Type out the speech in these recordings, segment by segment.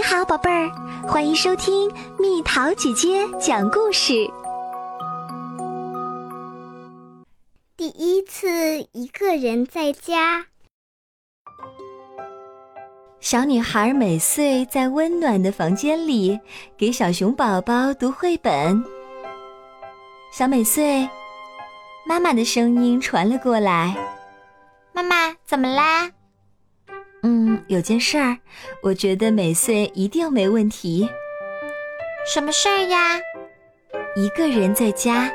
你好，宝贝儿，欢迎收听蜜桃姐姐讲故事。第一次一个人在家，小女孩美穗在温暖的房间里给小熊宝宝读绘本。小美穗，妈妈的声音传了过来：“妈妈，怎么啦？”嗯，有件事儿，我觉得美穗一定没问题。什么事儿呀？一个人在家。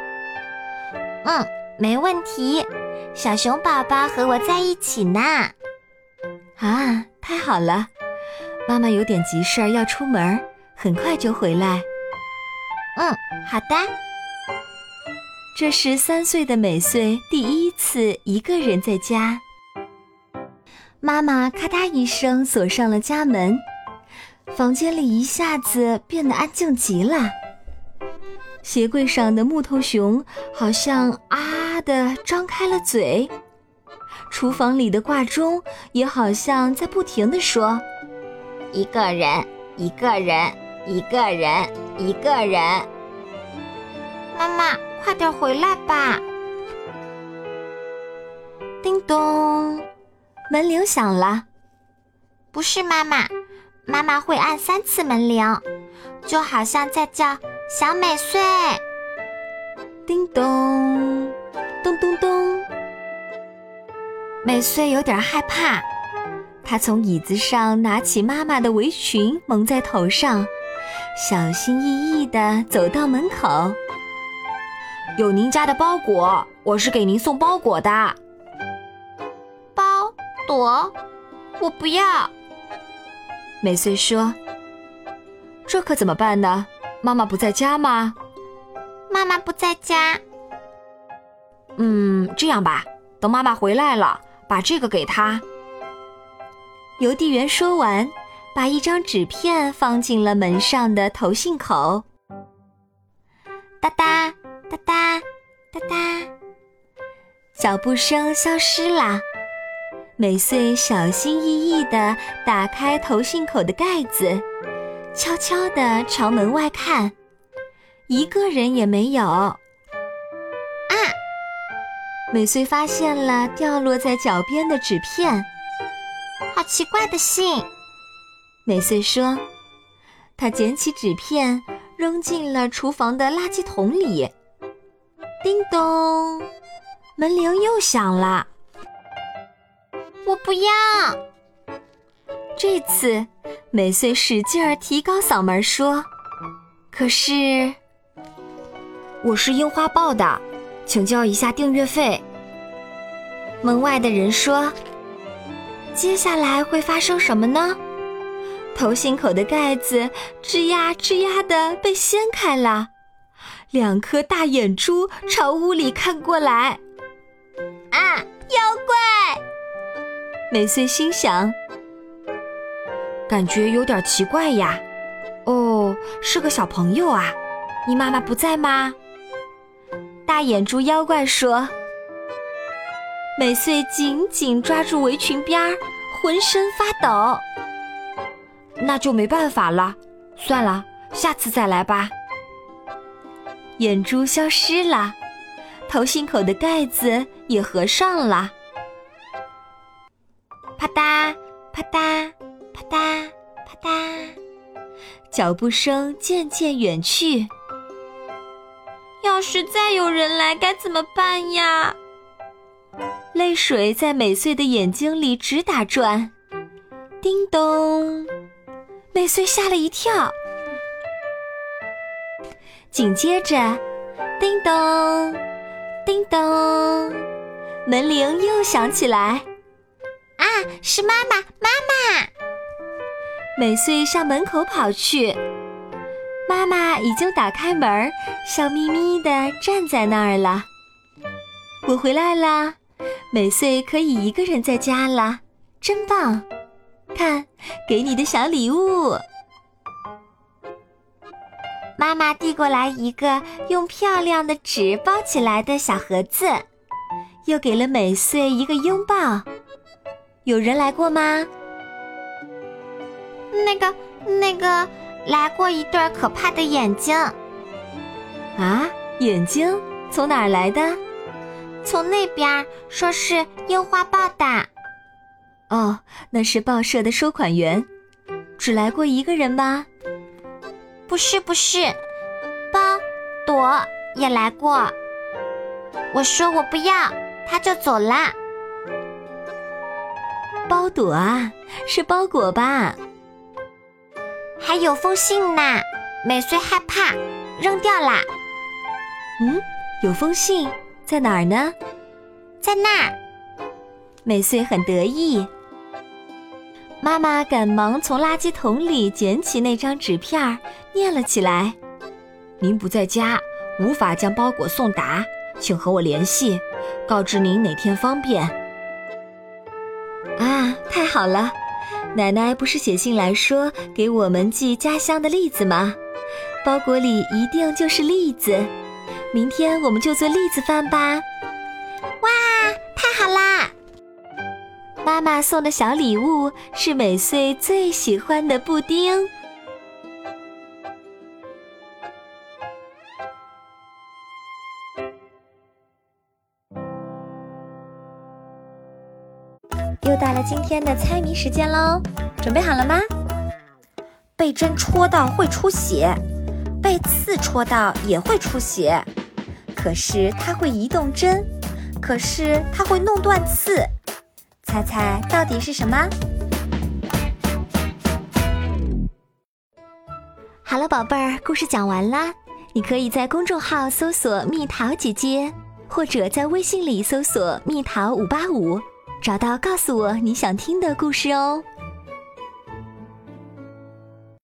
嗯，没问题。小熊宝宝和我在一起呢。啊，太好了！妈妈有点急事儿要出门，很快就回来。嗯，好的。这是三岁的美穗第一次一个人在家。妈妈咔嗒一声锁上了家门，房间里一下子变得安静极了。鞋柜上的木头熊好像啊的张开了嘴，厨房里的挂钟也好像在不停的说：“一个人，一个人，一个人，一个人。”妈妈，快点回来吧！叮咚。门铃响了，不是妈妈，妈妈会按三次门铃，就好像在叫小美穗。叮咚，咚咚咚。美穗有点害怕，她从椅子上拿起妈妈的围裙蒙在头上，小心翼翼地走到门口。有您家的包裹，我是给您送包裹的。朵，我不要。美穗说：“这可怎么办呢？妈妈不在家吗？”妈妈不在家。嗯，这样吧，等妈妈回来了，把这个给她。邮递员说完，把一张纸片放进了门上的投信口。哒哒哒哒哒哒，脚步声消失了。美穗小心翼翼地打开投信口的盖子，悄悄地朝门外看，一个人也没有。啊！美穗发现了掉落在脚边的纸片，好奇怪的信。美穗说：“她捡起纸片，扔进了厨房的垃圾桶里。”叮咚，门铃又响了。我不要。这次，美穗使劲儿提高嗓门说：“可是，我是樱花报的，请交一下订阅费。”门外的人说：“接下来会发生什么呢？”头信口的盖子吱呀吱呀的被掀开了，两颗大眼珠朝屋里看过来。美穗心想：“感觉有点奇怪呀。”哦，是个小朋友啊。你妈妈不在吗？大眼珠妖怪说。美穗紧紧抓住围裙边儿，浑身发抖。那就没办法了，算了，下次再来吧。眼珠消失了，头信口的盖子也合上了。啪嗒，啪嗒，啪嗒，啪嗒，脚步声渐渐远去。要是再有人来，该怎么办呀？泪水在美穗的眼睛里直打转。叮咚，美穗吓了一跳。紧接着，叮咚，叮咚，门铃又响起来。是妈妈！妈妈！美穗向门口跑去，妈妈已经打开门，笑眯眯的站在那儿了。我回来啦，美穗可以一个人在家了，真棒！看，给你的小礼物。妈妈递过来一个用漂亮的纸包起来的小盒子，又给了美穗一个拥抱。有人来过吗？那个那个来过一对可怕的眼睛。啊，眼睛从哪儿来的？从那边说是樱花报的。哦，那是报社的收款员。只来过一个人吗？不是不是，包朵也来过。我说我不要，他就走了。包朵啊，是包裹吧？还有封信呢，美穗害怕，扔掉啦。嗯，有封信在哪儿呢？在那儿。美穗很得意。妈妈赶忙从垃圾桶里捡起那张纸片，念了起来：“您不在家，无法将包裹送达，请和我联系，告知您哪天方便。”好了！奶奶不是写信来说给我们寄家乡的栗子吗？包裹里一定就是栗子，明天我们就做栗子饭吧！哇，太好啦！妈妈送的小礼物是美穗最喜欢的布丁。又到了今天的猜谜时间喽，准备好了吗？被针戳到会出血，被刺戳到也会出血，可是它会移动针，可是它会弄断刺。猜猜到底是什么？好了，宝贝儿，故事讲完啦。你可以在公众号搜索“蜜桃姐姐”，或者在微信里搜索“蜜桃五八五”，找到告诉我你想听的故事哦。